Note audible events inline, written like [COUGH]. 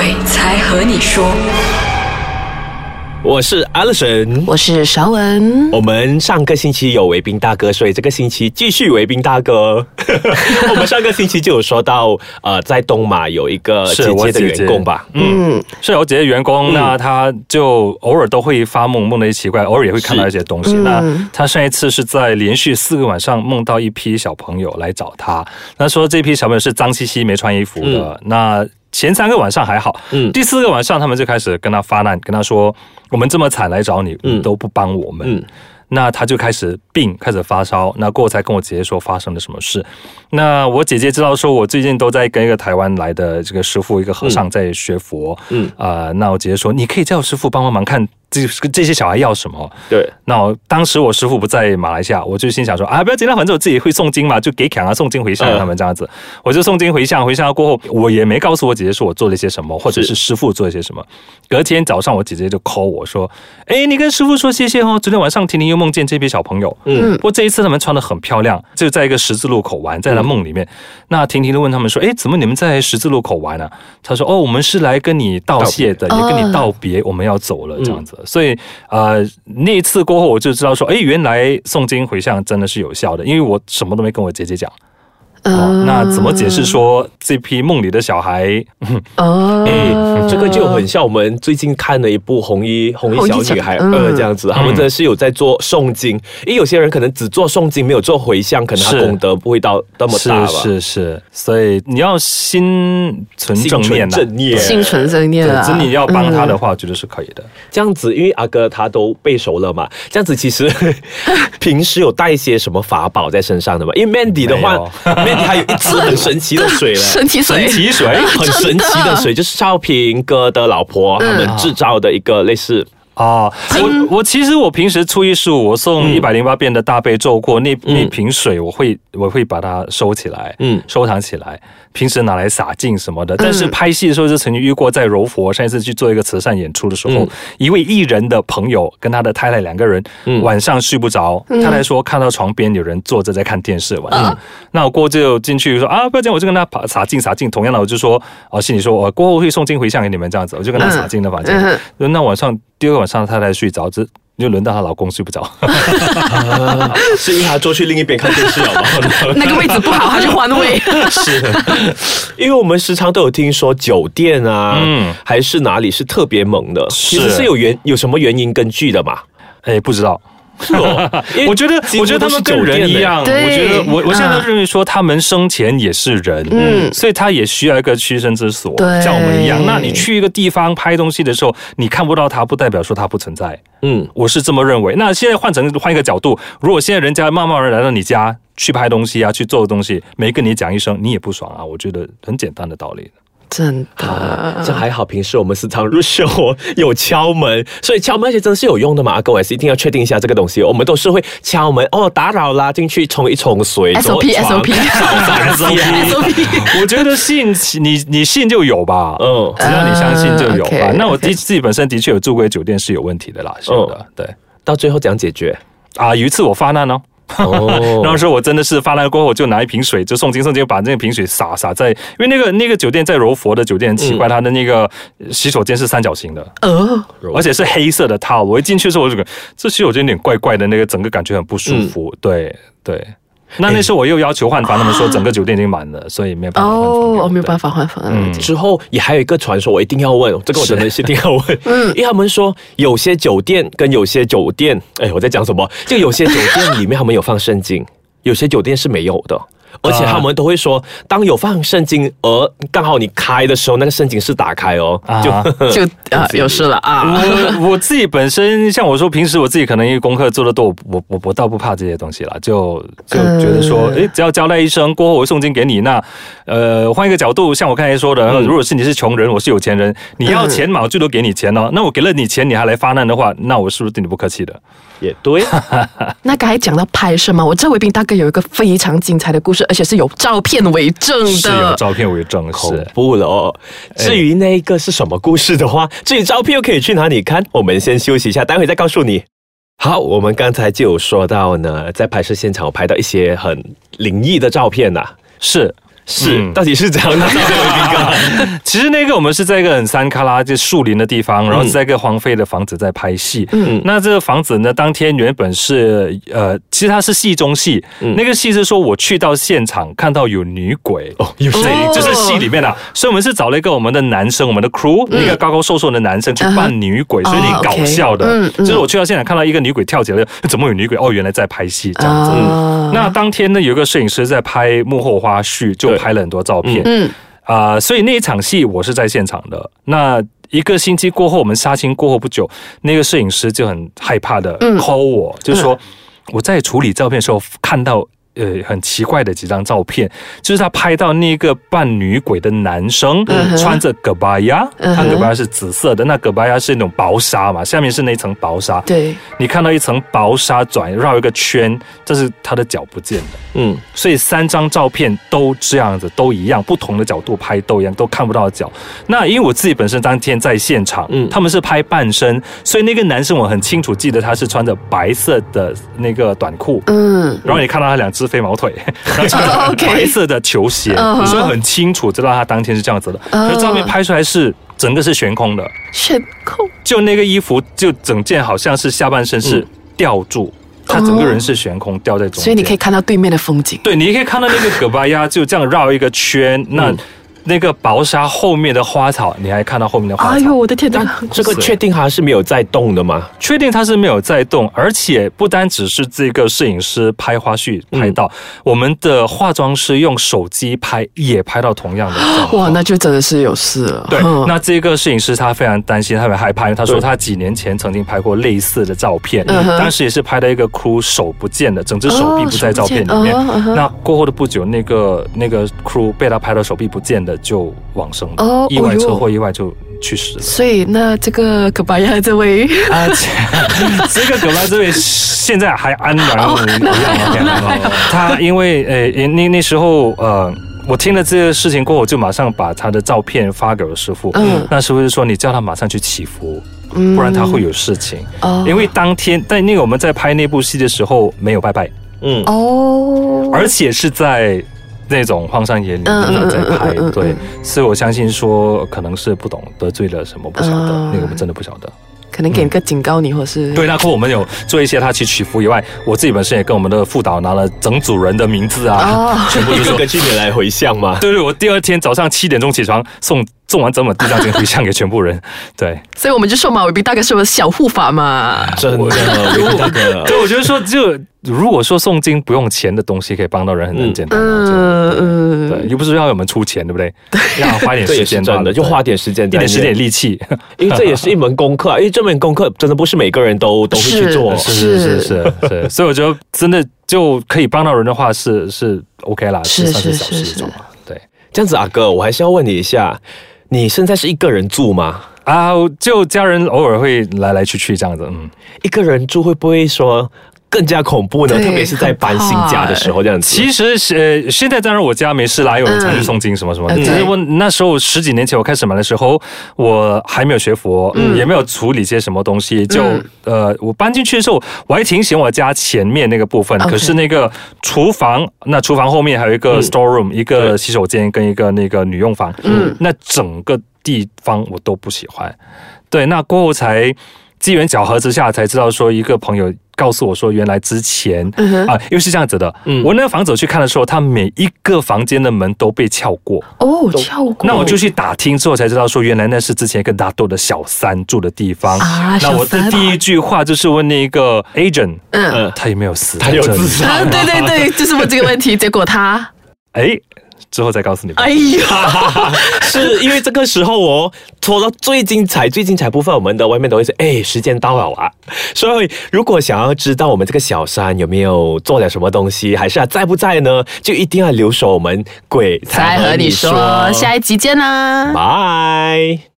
鬼才和你说。我是 Alison，我是韶文。我们上个星期有维斌大哥，所以这个星期继续维斌大哥。[LAUGHS] 我们上个星期就有说到，呃，在东马有一个姐姐的员工吧，嗯，是有姐姐员工，那他就偶尔都会发梦，梦的一奇怪，偶尔也会看到一些东西。那他上一次是在连续四个晚上梦到一批小朋友来找他，那说这批小朋友是脏兮兮没穿衣服的，那。前三个晚上还好，嗯，第四个晚上他们就开始跟他发难，跟他说：“我们这么惨来找你，嗯都不帮我们。”嗯，那他就开始病，开始发烧。那过后才跟我姐姐说发生了什么事。那我姐姐知道说，我最近都在跟一个台湾来的这个师傅，一个和尚在学佛。嗯，啊，那我姐姐说，你可以叫师傅帮帮忙看。这这些小孩要什么？对，那我当时我师傅不在马来西亚，我就心想说啊，不要紧，那反正我自己会诵经嘛，就给抢啊诵经回向他们这样子，我就诵经回向，回向过后，我也没告诉我姐姐说我做了些什么，或者是师傅做了些什么。隔天早上，我姐姐就 call 我说，哎，你跟师傅说谢谢哦。昨天晚上婷婷又梦见这批小朋友，嗯，不过这一次他们穿的很漂亮，就在一个十字路口玩，在他梦里面。那婷婷就问他们说，哎，怎么你们在十字路口玩呢？他说，哦，我们是来跟你道谢的，也跟你道别，我们要走了这样子。所以啊。呃，那一次过后，我就知道说，哎，原来诵经回向真的是有效的，因为我什么都没跟我姐姐讲。哦，那怎么解释说这批梦里的小孩？哦，[LAUGHS] 哎，这个就很像我们最近看的一部红衣红衣小女孩二这样子，他们真的是有在做诵经。因为有些人可能只做诵经，没有做回向，可能他功德不会到那么大吧。是是，所以你要心存正念，正念，心存正念啊。真你要帮他的话，觉得是可以的。这样子，因为阿哥他都背熟了嘛。这样子其实 [LAUGHS] 平时有带一些什么法宝在身上的嘛？因为 Mandy 的话，Mandy。还有一支很神奇的水了，[LAUGHS] 神奇水，神奇水，很神奇的水，就是少平哥的老婆他们制造的一个类似。哦，我我其实我平时初一十五我送一百零八遍的大悲咒过那那瓶水，我会我会把它收起来，嗯，收藏起来，平时拿来洒净什么的。但是拍戏的时候就曾经遇过，在柔佛上一次去做一个慈善演出的时候，一位艺人的朋友跟他的太太两个人晚上睡不着，太太说看到床边有人坐着在看电视，晚上，那我过就进去说啊，不要紧，我就跟他洒净洒净。同样的，我就说哦，心里说我过后会送金回向给你们这样子，我就跟他洒净的房间。那晚上。第二个晚上，她才睡着，这就轮到她老公睡不着，是因为她坐去另一边看电视了吗？[LAUGHS] 那个位置不好，她就换位。是，因为我们时常都有听说酒店啊，嗯，还是哪里是特别猛的，其实是有原有什么原因根据的嘛？哎，不知道。[LAUGHS] 我觉得，我觉得他们跟人一样。我觉得，我我现在认为说，他们生前也是人，嗯，所以他也需要一个栖身之所，像我们一样。那你去一个地方拍东西的时候，你看不到他，不代表说他不存在。嗯，我是这么认为。那现在换成换一个角度，如果现在人家慢慢而来到你家去拍东西啊，去做东西，没跟你讲一声，你也不爽啊。我觉得很简单的道理。真的，这还好。平时我们时常入秀有敲门，所以敲门些真的是有用的嘛？各位是一定要确定一下这个东西。我们都是会敲门哦，打扰啦，进去冲一冲水。S O P S O P S O P。我觉得信你你信就有吧，嗯，只要你相信就有吧。那我自自己本身的确有住过酒店是有问题的啦，是的，对。到最后怎样解决啊？有一次我发难哦。哦，[LAUGHS] 然后说我真的是发来过后，我就拿一瓶水，就诵经诵经，把那个瓶水洒洒在，因为那个那个酒店在柔佛的酒店，奇怪，它的那个洗手间是三角形的，呃，而且是黑色的套。我一进去的时候，我就感这洗手间有点怪怪的，那个整个感觉很不舒服。对对。那那时候我又要求换房，他们说整个酒店已经满了，所以没有办法换房。哦，我没有办法换房。嗯，之后也还有一个传说，我一定要问，这个我真的是一定要问。嗯，[LAUGHS] 因为他们说有些酒店跟有些酒店，哎，我在讲什么？就有些酒店里面他们有放圣经，有些酒店是没有的。而且他们都会说，当有放圣经，而刚好你开的时候，那个圣经是打开哦，就 [LAUGHS] 就啊 [LAUGHS] 有事了啊！[LAUGHS] 我我自己本身像我说，平时我自己可能因为功课做的多，我我我倒不怕这些东西了，就就觉得说，哎，只要交代一声过后，我送经给你，那呃换一个角度，像我刚才说的，如果是你是穷人，我是有钱人，你要钱嘛，我最多给你钱哦。那我给了你钱，你还来发难的话，那我是不是对你不客气的？也对。那刚才讲到拍摄嘛，我这位兵大哥有一个非常精彩的故事。而且是有照片为证的，是有照片为证，恐怖了哦。至于那一个是什么故事的话，至于照片又可以去哪里看？我们先休息一下，待会再告诉你。好，我们刚才就有说到呢，在拍摄现场我拍到一些很灵异的照片呐，是。是，嗯。到底是怎样？的？[LAUGHS] [LAUGHS] 其实那个我们是在一个很山卡拉，就树林的地方，然后是在一个荒废的房子在拍戏。嗯，那这个房子呢，当天原本是呃，其实它是戏中戏，那个戏是说我去到现场看到有女鬼哦，有所以哦就是戏里面啊，所以我们是找了一个我们的男生，我们的 crew，、一个高高瘦瘦的男生去扮女鬼，所以你搞笑的。就是我去到现场看到一个女鬼跳起来，怎么有女鬼？哦，原来在拍戏这样子。啊。那当天呢，有一个摄影师在拍幕后花絮，就对拍了很多照片。嗯啊、所以那一场戏我是在现场的。那一个星期过后，我们杀青过后不久，那个摄影师就很害怕的嗯 call 我，就说我在处理照片的时候看到。呃，很奇怪的几张照片，就是他拍到那个扮女鬼的男生、嗯穿着戈巴亚，嗯他戈巴亚是紫色的，那戈巴亚是那种薄纱嘛，下面是那层薄纱，对，你看到一层薄纱转绕一个圈，这是他的脚不见的。嗯，所以三张照片都这样子，都一样，不同的角度拍都一样，都看不到脚。那因为我自己本身当天在现场，嗯他们是拍半身，所以那个男生我很清楚记得他是穿着白色的那个短裤。嗯然后你看到他两只飞毛腿，然后穿着白色的球鞋嗯哼。所以很清楚知道他当天是这样子的。嗯。可是照片拍出来是整个是悬空的，悬空。就那个衣服就整件好像是下半身是吊住，他整个人是悬空吊在中间。所以你可以看到对面的风景。对，你可以看到那个葛巴亚就这样绕一个圈，那、那个薄纱后面的花草，你还看到后面的花草。哎呦，我的天哪！这个确定他是没有在动的吗？确定它是没有在动，而且不单只是这个摄影师拍花絮拍到，我们的化妆师用手机拍也拍到同样的。哇，那就真的是有事了。对嗯，那这个摄影师他非常担心，他很害怕，因为他说他几年前曾经拍过类似的照片，嗯当时也是拍到一个 crew 手不见了，整只手臂不在照片里面。那过后的不久，那个那个 crew 被他拍到手臂不见的就往生了，哦意外车祸意外就去世了。所以那这个可巴亚这位，啊，这 [LAUGHS] 个葛拉这位现在还安然无恙。他因为呃那那时候呃。我听了这个事情过后，我就马上把他的照片发给了师傅。嗯那师傅就说：“你叫他马上去祈福，嗯不然他会有事情。哦因为当天在那个我们在拍那部戏的时候没有拜拜，嗯，哦，而且是在那种荒山野岭嗯嗯在拍对，所以我相信说可能是不懂得罪了什么，不晓得嗯，那个我们真的不晓得。可能给个警告你，或是对，那过后我们有做一些他去祈福以外，我自己本身也跟我们的副导拿了整组人的名字啊，哦全部就是根据你来回向嘛。对对，我第二天早上七点钟起床送送完整本地藏经回向给全部人。[LAUGHS] 对，所以我们就说马伟斌大哥是我的小护法嘛。真的，我那个对，我觉得说就如果说诵经不用钱的东西可以帮到人，很很简单啊。嗯嗯，对，又不是要我们出钱，对不对？[LAUGHS] 要花一点时间真的，就花点时间，一点时间、力气。因为这也是一门功课啊，[LAUGHS] 因为这门功课真的不是每个人都都会去做。是是是是是，所以我觉得真的就可以帮到人的话是是 OK 啦，是算是是是。对这样子，阿哥，我还是要问你一下，你现在是一个人住吗？啊，就家人偶尔会来来去去这样子，嗯。一个人住会不会说更加恐怖呢？特别是在搬新家的时候，这样子。其实是呃，现在当然我家没事啦，有人常去诵经什么什么只是我那时候十几年前我开始买的时候，我还没有学佛，嗯也没有处理些什么东西。就、嗯呃，我搬进去的时候，我还挺喜欢我家前面那个部分。可是那个厨房，那厨房后面还有一个 store room，、一个洗手间跟一个那个女用房。嗯那整个地方我都不喜欢。对，那过后才机缘巧合之下才知道说，一个朋友告诉我说，原来之前、嗯哼啊，因为是这样子的，嗯我那个房子我去看的时候，他每一个房间的门都被撬过。哦，撬过。那我就去打听之后才知道说，原来那是之前一个大豆的小三住的地方。啊那我的第一句话就是问那个 agent，嗯，呃，他有没有死他有？自杀啊，对对对，[LAUGHS] 就是问这个问题，结果他，哎，之后再告诉你吧。哎呀，[LAUGHS] [LAUGHS] 是因为这个时候哦，拖到最精彩、最精彩部分，我们的外面都会说：“哎，时间到了啊！”所以，如果想要知道我们这个小山有没有做了什么东西，还是啊在不在呢，就一定要留守我们鬼才和你说，下一集见啦。拜。